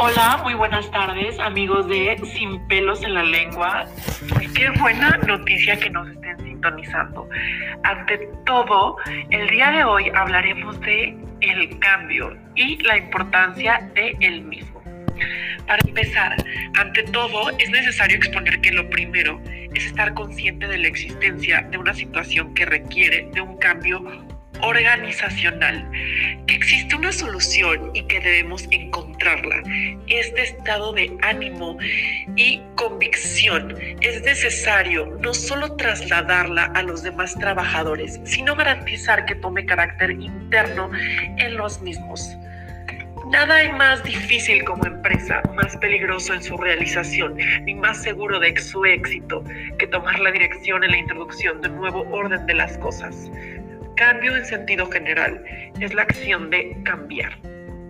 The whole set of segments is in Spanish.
Hola, muy buenas tardes, amigos de Sin pelos en la lengua. Qué buena noticia que nos estén sintonizando. Ante todo, el día de hoy hablaremos de el cambio y la importancia de el mismo. Para empezar, ante todo, es necesario exponer que lo primero es estar consciente de la existencia de una situación que requiere de un cambio organizacional, que existe una solución y que debemos encontrarla. Este estado de ánimo y convicción es necesario no solo trasladarla a los demás trabajadores, sino garantizar que tome carácter interno en los mismos. Nada hay más difícil como empresa, más peligroso en su realización, ni más seguro de su éxito que tomar la dirección en la introducción de un nuevo orden de las cosas. Cambio en sentido general es la acción de cambiar.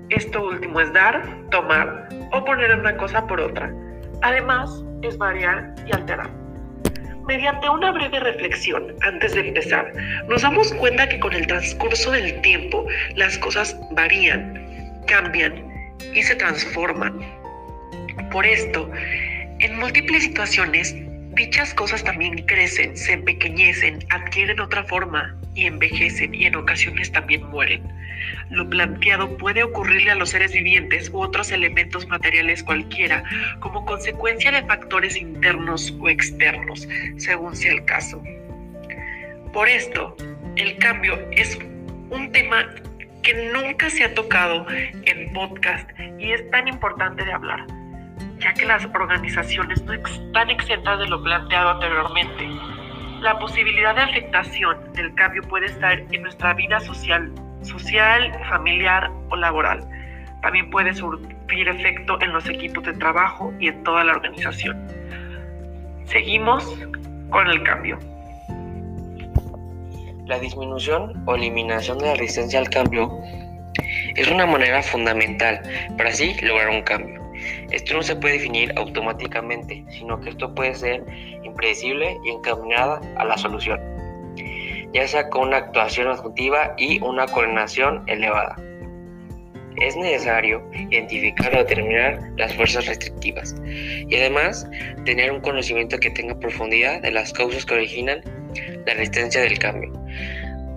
Esto último es dar, tomar o poner una cosa por otra. Además, es variar y alterar. Mediante una breve reflexión antes de empezar, nos damos cuenta que con el transcurso del tiempo las cosas varían, cambian y se transforman. Por esto, en múltiples situaciones Dichas cosas también crecen, se empequeñecen, adquieren otra forma y envejecen y en ocasiones también mueren. Lo planteado puede ocurrirle a los seres vivientes u otros elementos materiales cualquiera como consecuencia de factores internos o externos, según sea el caso. Por esto, el cambio es un tema que nunca se ha tocado en podcast y es tan importante de hablar ya que las organizaciones no están exentas de lo planteado anteriormente. La posibilidad de afectación del cambio puede estar en nuestra vida social, social, familiar o laboral. También puede surtir efecto en los equipos de trabajo y en toda la organización. Seguimos con el cambio. La disminución o eliminación de la resistencia al cambio es una manera fundamental para así lograr un cambio. Esto no se puede definir automáticamente, sino que esto puede ser impredecible y encaminada a la solución, ya sea con una actuación adjuntiva y una coordinación elevada. Es necesario identificar o determinar las fuerzas restrictivas y además tener un conocimiento que tenga profundidad de las causas que originan la resistencia del cambio.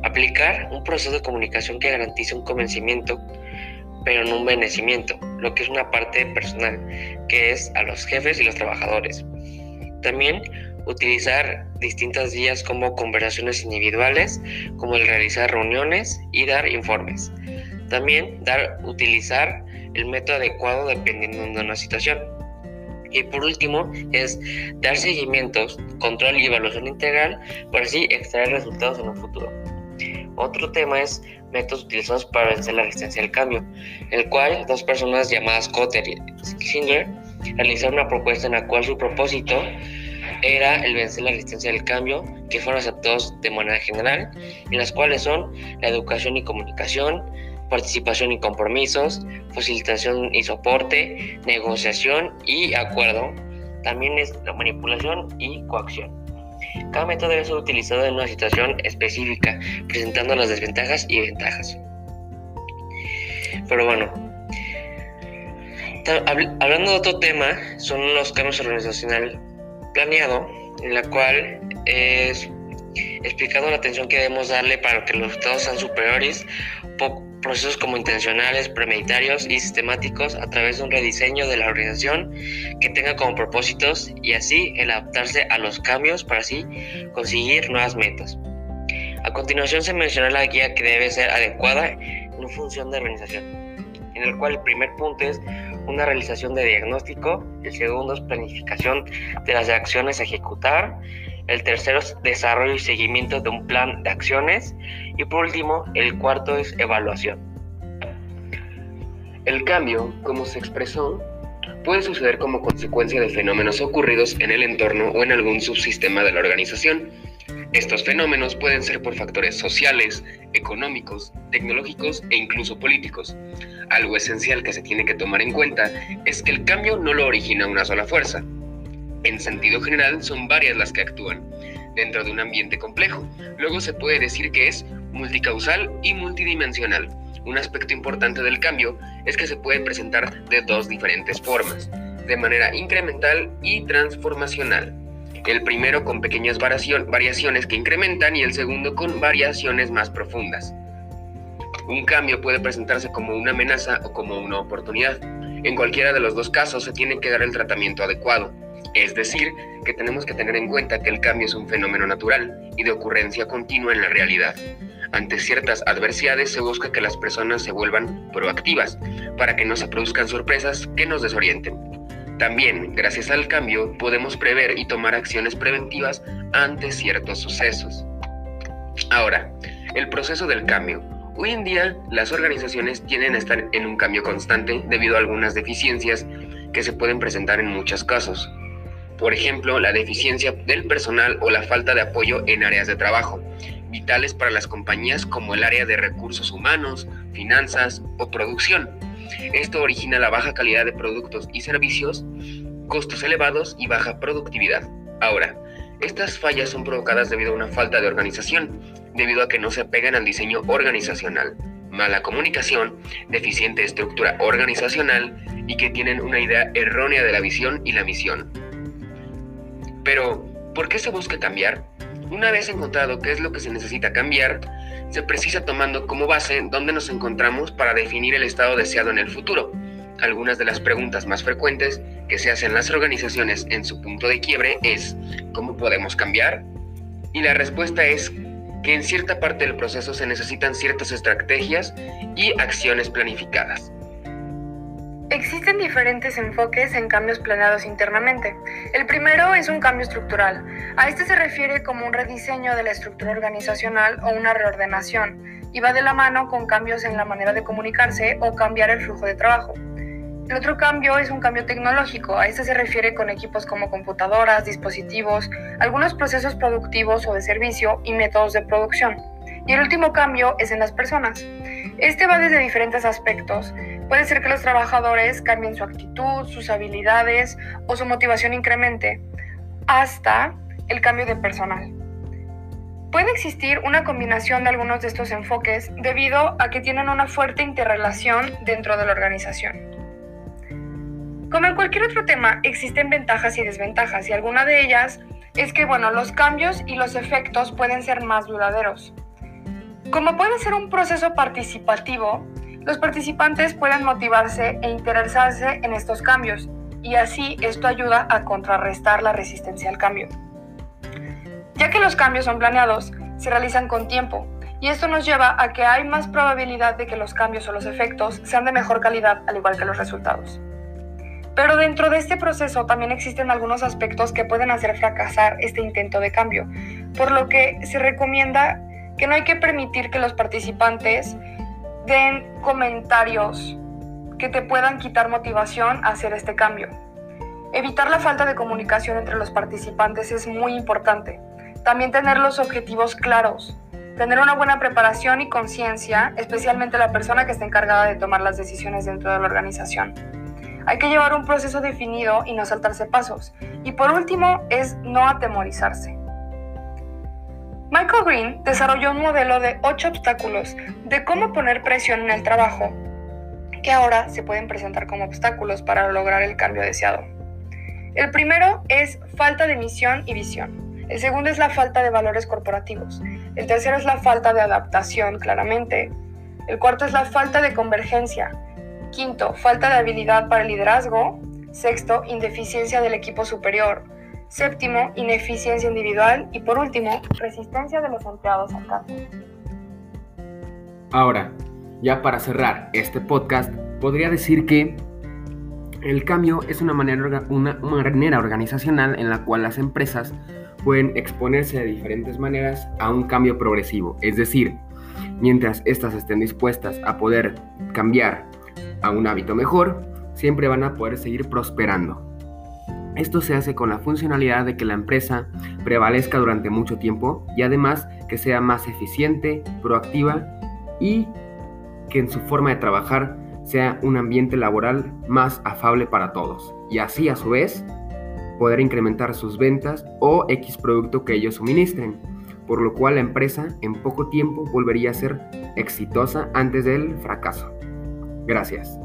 Aplicar un proceso de comunicación que garantice un convencimiento pero en un bendecimiento, lo que es una parte personal, que es a los jefes y los trabajadores. También utilizar distintas vías como conversaciones individuales, como el realizar reuniones y dar informes. También dar, utilizar el método adecuado dependiendo de una situación. Y por último es dar seguimientos, control y evaluación integral para así extraer resultados en un futuro. Otro tema es métodos utilizados para vencer la resistencia al cambio, el cual dos personas llamadas Cotter y Singer realizaron una propuesta en la cual su propósito era el vencer la resistencia al cambio, que fueron aceptados de manera general, en las cuales son la educación y comunicación, participación y compromisos, facilitación y soporte, negociación y acuerdo. También es la manipulación y coacción. Cada método debe ser utilizado en una situación específica, presentando las desventajas y ventajas. Pero bueno, hablando de otro tema, son los cambios organizacionales planeado, en la cual es explicando la atención que debemos darle para que los resultados sean superiores, procesos como intencionales, premeditarios y sistemáticos a través de un rediseño de la organización que tenga como propósitos y así el adaptarse a los cambios para así conseguir nuevas metas. A continuación se menciona la guía que debe ser adecuada en función de organización, en el cual el primer punto es una realización de diagnóstico, el segundo es planificación de las acciones a ejecutar, el tercero es desarrollo y seguimiento de un plan de acciones y por último el cuarto es evaluación. El cambio, como se expresó, puede suceder como consecuencia de fenómenos ocurridos en el entorno o en algún subsistema de la organización. Estos fenómenos pueden ser por factores sociales, económicos, tecnológicos e incluso políticos. Algo esencial que se tiene que tomar en cuenta es que el cambio no lo origina una sola fuerza, en sentido general, son varias las que actúan dentro de un ambiente complejo. Luego se puede decir que es multicausal y multidimensional. Un aspecto importante del cambio es que se puede presentar de dos diferentes formas, de manera incremental y transformacional. El primero con pequeñas variaciones que incrementan y el segundo con variaciones más profundas. Un cambio puede presentarse como una amenaza o como una oportunidad. En cualquiera de los dos casos se tiene que dar el tratamiento adecuado. Es decir, que tenemos que tener en cuenta que el cambio es un fenómeno natural y de ocurrencia continua en la realidad. Ante ciertas adversidades se busca que las personas se vuelvan proactivas para que no se produzcan sorpresas que nos desorienten. También, gracias al cambio, podemos prever y tomar acciones preventivas ante ciertos sucesos. Ahora, el proceso del cambio. Hoy en día, las organizaciones tienen a estar en un cambio constante debido a algunas deficiencias que se pueden presentar en muchos casos. Por ejemplo, la deficiencia del personal o la falta de apoyo en áreas de trabajo, vitales para las compañías como el área de recursos humanos, finanzas o producción. Esto origina la baja calidad de productos y servicios, costos elevados y baja productividad. Ahora, estas fallas son provocadas debido a una falta de organización, debido a que no se apegan al diseño organizacional, mala comunicación, deficiente estructura organizacional y que tienen una idea errónea de la visión y la misión. Pero, ¿por qué se busca cambiar? Una vez encontrado qué es lo que se necesita cambiar, se precisa tomando como base dónde nos encontramos para definir el estado deseado en el futuro. Algunas de las preguntas más frecuentes que se hacen las organizaciones en su punto de quiebre es ¿cómo podemos cambiar? Y la respuesta es que en cierta parte del proceso se necesitan ciertas estrategias y acciones planificadas. Existen diferentes enfoques en cambios planeados internamente. El primero es un cambio estructural. A este se refiere como un rediseño de la estructura organizacional o una reordenación, y va de la mano con cambios en la manera de comunicarse o cambiar el flujo de trabajo. El otro cambio es un cambio tecnológico. A este se refiere con equipos como computadoras, dispositivos, algunos procesos productivos o de servicio y métodos de producción. Y el último cambio es en las personas. Este va desde diferentes aspectos, Puede ser que los trabajadores cambien su actitud, sus habilidades o su motivación incremente, hasta el cambio de personal. Puede existir una combinación de algunos de estos enfoques debido a que tienen una fuerte interrelación dentro de la organización. Como en cualquier otro tema, existen ventajas y desventajas y alguna de ellas es que bueno, los cambios y los efectos pueden ser más duraderos. Como puede ser un proceso participativo, los participantes pueden motivarse e interesarse en estos cambios y así esto ayuda a contrarrestar la resistencia al cambio. Ya que los cambios son planeados, se realizan con tiempo y esto nos lleva a que hay más probabilidad de que los cambios o los efectos sean de mejor calidad al igual que los resultados. Pero dentro de este proceso también existen algunos aspectos que pueden hacer fracasar este intento de cambio, por lo que se recomienda que no hay que permitir que los participantes den comentarios que te puedan quitar motivación a hacer este cambio. Evitar la falta de comunicación entre los participantes es muy importante. También tener los objetivos claros. Tener una buena preparación y conciencia, especialmente la persona que está encargada de tomar las decisiones dentro de la organización. Hay que llevar un proceso definido y no saltarse pasos. Y por último es no atemorizarse. Michael Green desarrolló un modelo de ocho obstáculos de cómo poner presión en el trabajo, que ahora se pueden presentar como obstáculos para lograr el cambio deseado. El primero es falta de misión y visión. El segundo es la falta de valores corporativos. El tercero es la falta de adaptación, claramente. El cuarto es la falta de convergencia. Quinto, falta de habilidad para el liderazgo. Sexto, indeficiencia del equipo superior. Séptimo, ineficiencia individual. Y por último, resistencia de los empleados al cambio. Ahora, ya para cerrar este podcast, podría decir que el cambio es una manera, una manera organizacional en la cual las empresas pueden exponerse de diferentes maneras a un cambio progresivo. Es decir, mientras éstas estén dispuestas a poder cambiar a un hábito mejor, siempre van a poder seguir prosperando. Esto se hace con la funcionalidad de que la empresa prevalezca durante mucho tiempo y además que sea más eficiente, proactiva y que en su forma de trabajar sea un ambiente laboral más afable para todos y así a su vez poder incrementar sus ventas o X producto que ellos suministren. por lo cual la empresa en poco tiempo volvería a ser exitosa antes del fracaso. Gracias.